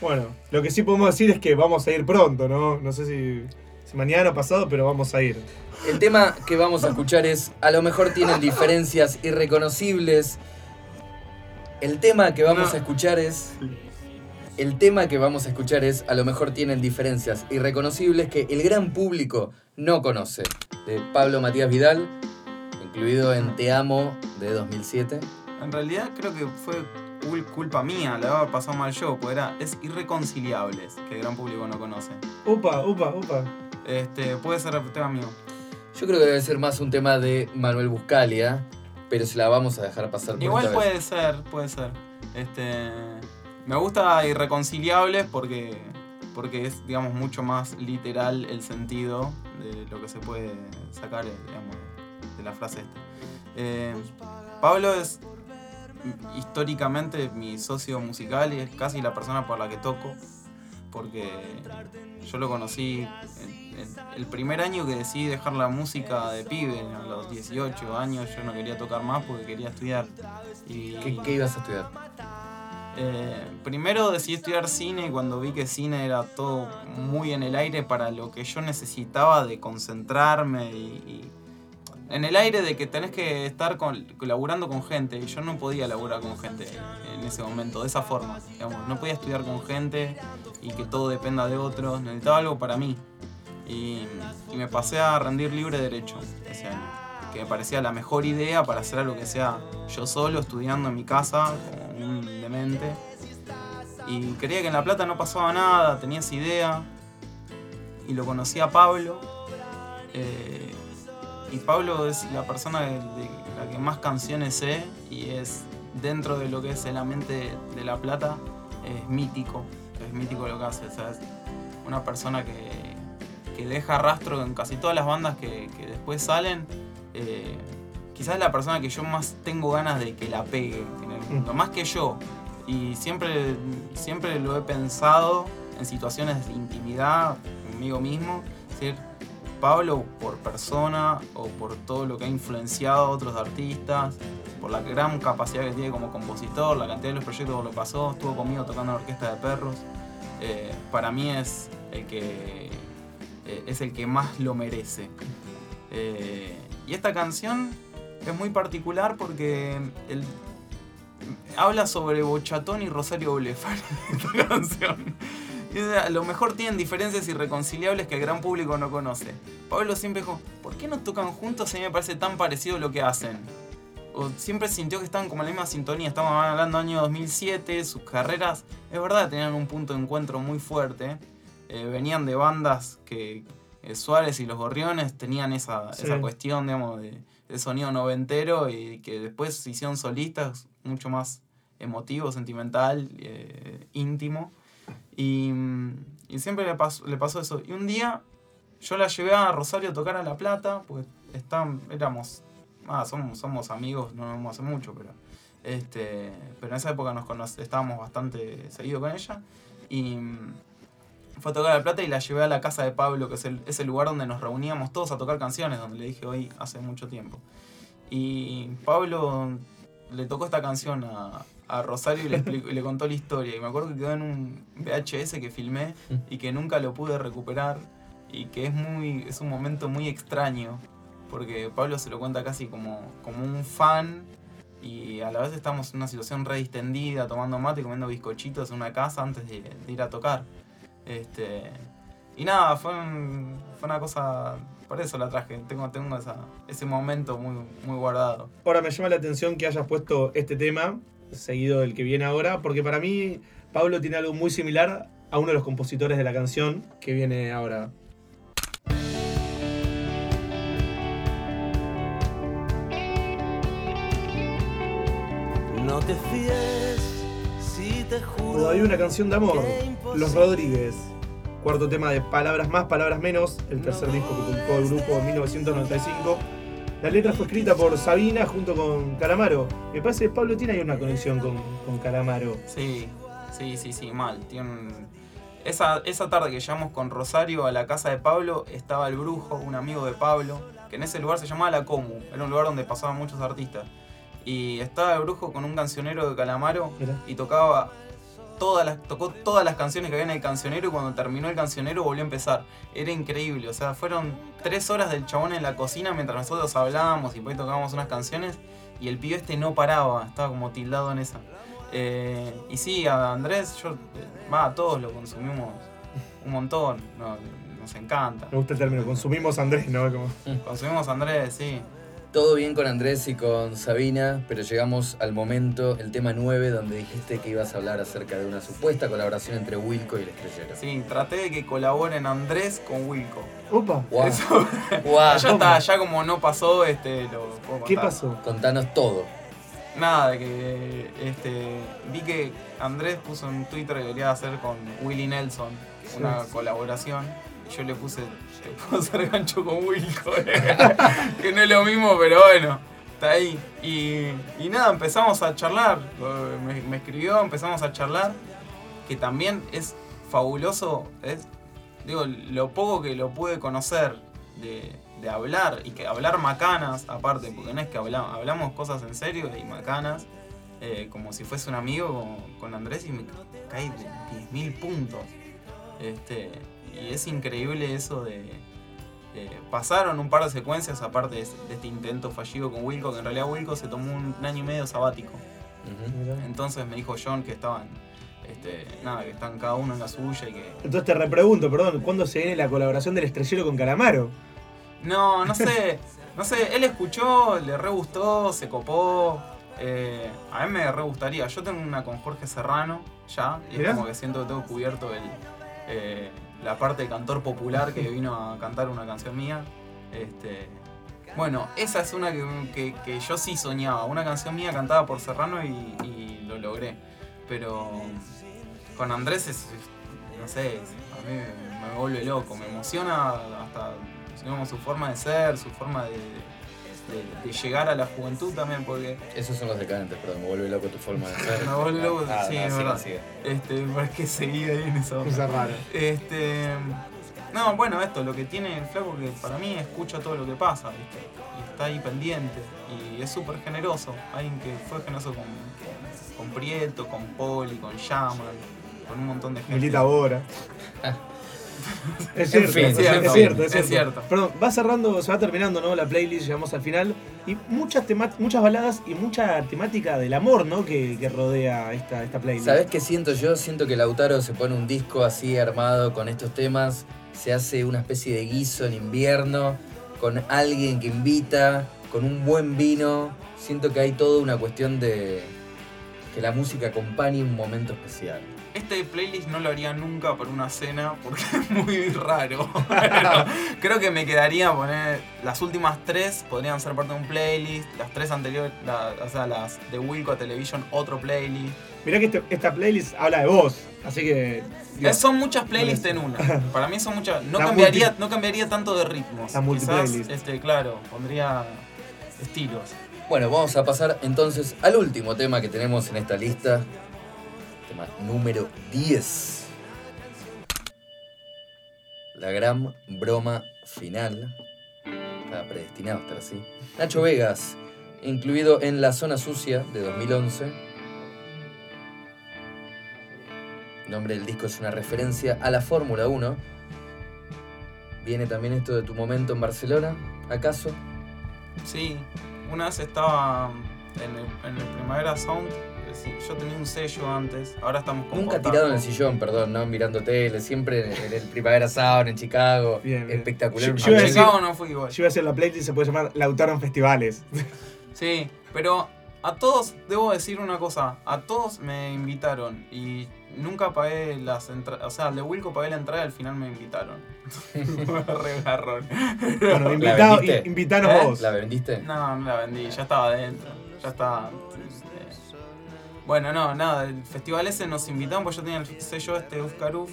Bueno, lo que sí podemos decir es que vamos a ir pronto, ¿no? No sé si, si mañana o pasado, pero vamos a ir. El tema que vamos a escuchar es, a lo mejor tienen diferencias irreconocibles. El tema que vamos No. a escuchar es... El tema que vamos a escuchar es, a lo mejor tienen diferencias irreconocibles que el gran público no conoce. De Pablo Matías Vidal, incluido en Te Amo de 2007. En realidad creo que fue cul- culpa mía, la había pasado mal yo, porque era, es irreconciliables, que el gran público no conoce. Upa, upa, upa. Este, puede ser tema mío. Yo creo que debe ser más un tema de Manuel Buscalia, pero se la vamos a dejar pasar por Igual esta vez. puede ser, puede ser. Este, me gusta irreconciliables porque, porque es, digamos, mucho más literal el sentido de lo que se puede sacar, eh, de la frase esta. Eh, Pablo es históricamente mi socio musical y es casi la persona por la que toco, porque yo lo conocí en- el primer año que decidí dejar la música de pibe, a los 18 años yo no quería tocar más porque quería estudiar. Y, ¿Qué, qué ibas a estudiar? Eh, primero decidí estudiar cine cuando vi que cine era todo muy en el aire para lo que yo necesitaba de concentrarme y, y en el aire de que tenés que estar con, laburando con gente y yo no podía laburar con gente en ese momento, de esa forma. digamos. no podía estudiar con gente y que todo dependa de otros, necesitaba algo para mí. Y, y me pasé a rendir libre derecho ese año, que me parecía la mejor idea para hacer algo que sea yo solo, estudiando en mi casa, un demente. Y creía que en La Plata no pasaba nada, tenía esa idea. Y lo conocí a Pablo. eh, y Pablo es la persona de, la que más canciones sé y es dentro de lo que es el ambiente de La Plata, es mítico. Es mítico lo que hace. o sea, es una persona que, que deja rastro en casi todas las bandas que, que después salen. eh, quizás es la persona que yo más tengo ganas de que la pegue mundo, más que yo. Y siempre, siempre lo he pensado en situaciones de intimidad conmigo mismo. Es decir, Pablo por persona o por todo lo que ha influenciado a otros artistas, por la gran capacidad que tiene como compositor, la cantidad de los proyectos que lo pasó, estuvo conmigo tocando en la orquesta de perros. eh, para mí es el que eh, es el que más lo merece. Eh, y esta canción es muy particular porque el, habla sobre Bochatón y Rosario Blefari esta canción. A lo mejor tienen diferencias irreconciliables que el gran público no conoce. Pablo siempre dijo, ¿por qué no tocan juntos? A mí me parece tan parecido lo que hacen. O siempre sintió que estaban como en la misma sintonía. Estamos hablando año 2007, sus carreras, es verdad, tenían un punto de encuentro muy fuerte. Eh, venían de bandas que eh, Suárez y los Gorriones tenían esa, Sí. esa cuestión, digamos, de, de sonido noventero y que después se hicieron solistas mucho más emotivo, sentimental, eh, íntimo. Y, mm, siempre le pasó, eso. Y un día yo la llevé a Rosario a tocar a La Plata, porque estaban, éramos, ah, somos, somos amigos, no nos vemos hace mucho, pero, este, pero en esa época nos conoc- estábamos bastante seguidos con ella. Y mm, fue a tocar a La Plata y la llevé a la casa de Pablo, que es el, es el lugar donde nos reuníamos todos a tocar canciones, donde le dije hoy hace mucho tiempo. Y Pablo le tocó esta canción a, Rosario y le, contó la historia. Y me acuerdo que quedó en un VHS que filmé y que nunca lo pude recuperar. Y que es muy es un momento muy extraño. Porque Pablo se lo cuenta casi como, como un fan. Y a la vez estamos en una situación re distendida, tomando mate y comiendo bizcochitos en una casa antes de, de ir a tocar. Este, y nada, fue, un- fue una cosa. Por eso la traje. Tengo, tengo esa, ese momento muy, muy guardado. Ahora me llama la atención que hayas puesto este tema, seguido del que viene ahora, porque para mí Pablo tiene algo muy similar a uno de los compositores de la canción que viene ahora. No te fíes si te juro. Todavía una canción de amor, Los Rodríguez. Cuarto tema de Palabras Más, Palabras Menos, el tercer disco que publicó el grupo en 1995. La letra fue escrita por Sabina junto con Calamaro. Me parece que Pablo tiene ahí una conexión con, con Calamaro. Sí, sí, sí, sí, mal. Tiene un- esa, esa tarde que llegamos con Rosario a la casa de Pablo, estaba el brujo, un amigo de Pablo, que en ese lugar se llamaba La Comu. Era un lugar donde pasaban muchos artistas. Y estaba el brujo con un cancionero de Calamaro y tocaba todas las, tocó todas las canciones que había en el cancionero y cuando terminó el cancionero volvió a empezar. Era increíble, o sea, fueron tres horas del chabón en la cocina mientras nosotros hablábamos y después tocábamos unas canciones y el pibe este no paraba, estaba como tildado en esa. Eh, y sí, a Andrés, yo, va, a todos lo consumimos un montón, no, nos encanta. Me gusta el término, consumimos Andrés, ¿no? Como- Consumimos a Andrés, sí. Todo bien con Andrés y con Sabina, pero llegamos al momento, el tema 9, donde dijiste que ibas a hablar acerca de una supuesta colaboración entre Wilco y el estrellero. Sí, traté de que colaboren Andrés con Wilco. Opa. Eso- Guau. ya está, ya como no pasó, este, lo puedo ¿qué pasó? Contanos todo. Nada, de que este, vi que Andrés puso en Twitter que quería hacer con Willie Nelson una colaboración. Yo le puse, te puedo hacer gancho con Wilco. que no es lo mismo, pero bueno, está ahí. Y, y nada, empezamos a charlar. Me, escribió, empezamos a charlar. Que también es fabuloso, es, digo, lo poco que lo pude conocer de, de hablar y que hablar macanas aparte, porque no es que hablamos, hablamos cosas en serio y macanas, eh, como si fuese un amigo con, con Andrés y me cae de 10.000 puntos. Este, y es increíble eso de, Pasaron un par de secuencias aparte de, de este intento fallido con Wilco, que en realidad Wilco se tomó un año y medio sabático. Entonces me dijo John que estaban, este, nada, que están cada uno en la suya y que Entonces te repregunto, perdón, ¿cuándo se viene la colaboración del estrellero con Calamaro? No, no sé. No sé, él escuchó, le re gustó, se copó. eh, a mí me re gustaría. Yo tengo una con Jorge Serrano ya. Y Mirá. es como que siento que tengo cubierto el, eh, la parte de cantor popular que vino a cantar una canción mía. Este, bueno, esa es una que, que- yo sí soñaba. Una canción mía cantada por Serrano y, lo logré. Pero con Andrés es, no sé, a mí me, me vuelve loco, me emociona hasta digamos, su forma de ser, su forma de- de llegar a la juventud también, porque Esos son los decadentes, perdón, me vuelve loco tu forma de ser. Me vuelve loco, Ah, sí, no, es sigue, verdad. sigue. este, es que seguí ahí en eso. Cosa rara. Este. No, bueno, esto, lo que tiene el flaco que para mí escucha todo lo que pasa, ¿viste? Y está ahí pendiente. Y es súper generoso. Alguien que fue generoso con, con Prieto, con Poli, con Yaman, con un montón de gente. Milita ahora. Es cierto, fin, es, cierto, es cierto, es cierto. Perdón, va cerrando, se va terminando, ¿no? La playlist, llegamos al final. Y muchas muchas baladas y mucha temática del amor, ¿no? Que, que rodea esta, esta playlist. ¿Sabés qué siento yo? Siento que Lautaro se pone un disco así armado con estos temas, se hace una especie de guiso en invierno, con alguien que invita, con un buen vino. Siento que hay toda una cuestión de que la música acompañe un momento especial. Este playlist no lo haría nunca por una cena porque es muy raro. Pero creo que me quedaría poner. Las últimas tres podrían ser parte de un playlist. Las tres anteriores, la- o sea, las de Wilco Television, otro playlist. Mirá que este- esta playlist habla de vos, así que. digo, son muchas playlists en una. Para mí son muchas. No La cambiaría, multi- no cambiaría tanto de ritmos. La Quizás, multiplaylist. este, claro, pondría estilos. Bueno, vamos a pasar entonces al último tema que tenemos en esta lista. Tema número 10. La gran broma final. Estaba predestinado a estar así. Nacho Vegas, incluido en La Zona Sucia de 2011. El nombre del disco es una referencia a la Fórmula 1. ¿Viene también esto de tu momento en Barcelona? ¿Acaso? Sí, una vez estaba en el, en el Primavera Sound. Yo tenía un sello antes, ahora estamos con Nunca tirado en el sillón, perdón, no mirando tele, siempre en, en el Primavera Sound, en Chicago. Bien, bien. Espectacular. Yo- decir- Chicago no fui igual. Yo iba a hacer la playlist, se puede llamar Lautaro en Festivales. Sí, pero a todos, debo decir una cosa, a todos me invitaron y nunca pagué las entradas, o sea, al de Wilco pagué la entrada y al final me invitaron. Re garrón. Bueno, ¿La invitado, vendiste? invitanos ¿Eh? vos. ¿La vendiste? No, no la vendí, ya estaba adentro, ya estaba... Bueno, no, nada, el festival ese nos invitaron, pues yo tenía el sello este de Ufcaruf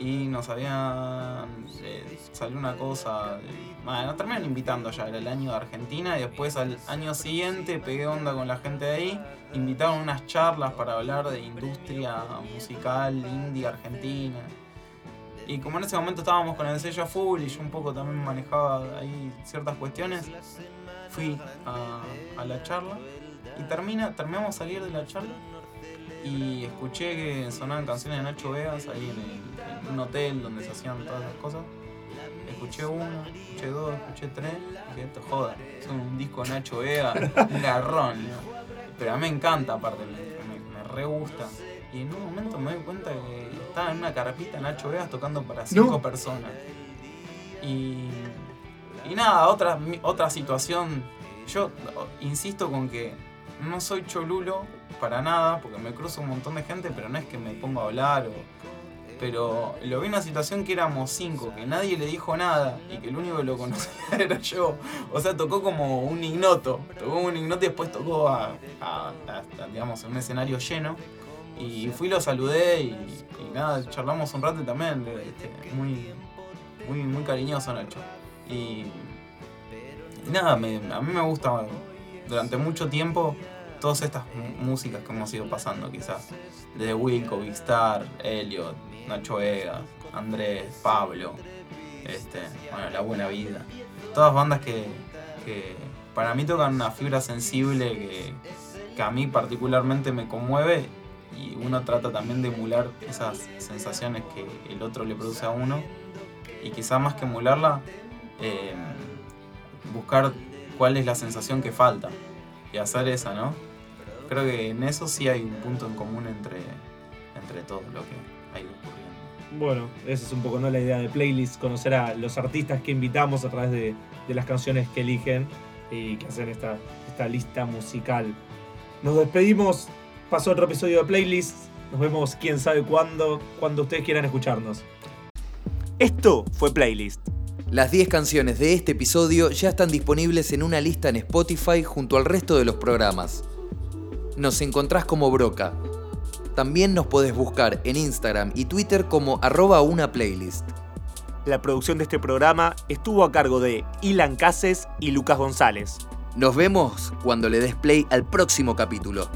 y nos habían... eh, salió una cosa... bueno, nos terminaron invitando ya, era el año de Argentina y después al año siguiente pegué onda con la gente de ahí, invitaron unas charlas para hablar de industria musical indie argentina. Y como en ese momento estábamos con el sello full y yo un poco también manejaba ahí ciertas cuestiones, fui a, a la charla y termina, terminamos de salir de la charla y escuché que sonaban canciones de Nacho Vegas ahí en, el- en un hotel donde se hacían todas las cosas. Escuché uno, escuché dos, escuché tres, y dije, esto joda, es un disco de Nacho Vegas, un garrón, ¿no? Pero a mí me encanta aparte, me, me, me re gusta. Y en un momento me doy cuenta que estaba en una carpita Nacho Vegas tocando para cinco No. personas. Y, y nada, otra, otra situación. Yo insisto con que no soy cholulo para nada, porque me cruzo un montón de gente, pero no es que me pongo a hablar o. Pero lo vi en una situación que éramos cinco, que nadie le dijo nada y que el único que lo conocía era yo. O sea, tocó como un ignoto. Tocó un ignoto y después tocó a, digamos, un escenario lleno. Y fui, lo saludé y, y nada, charlamos un rato y también, este, muy, muy, muy cariñoso Nacho. Y, y nada, me- a mí me gusta durante mucho tiempo todas estas músicas que hemos ido pasando quizás. Desde Wilco, Big Star, Elliot, Nacho Vegas, Andrés, Pablo, este, bueno, La Buena Vida. Todas bandas que, que para mí tocan una fibra sensible que, que a mí particularmente me conmueve y uno trata también de emular esas sensaciones que el otro le produce a uno y quizás más que emularla, eh, buscar cuál es la sensación que falta y hacer esa, ¿no? Creo que en eso sí hay un punto en común entre, entre todo lo que ha ido ocurriendo. Bueno, esa es un poco ¿no? la idea de playlist, conocer a los artistas que invitamos a través de, de las canciones que eligen y que hacen esta, esta lista musical. Nos despedimos, pasó otro episodio de playlist, nos vemos quién sabe cuándo, cuando ustedes quieran escucharnos. Esto fue playlist. Las 10 canciones de este episodio ya están disponibles en una lista en Spotify junto al resto de los programas. Nos encontrás como Broca. También nos podés buscar en Instagram y Twitter como arroba una playlist. La producción de este programa estuvo a cargo de Ilan Cases y Lucas González. Nos vemos cuando le des play al próximo capítulo.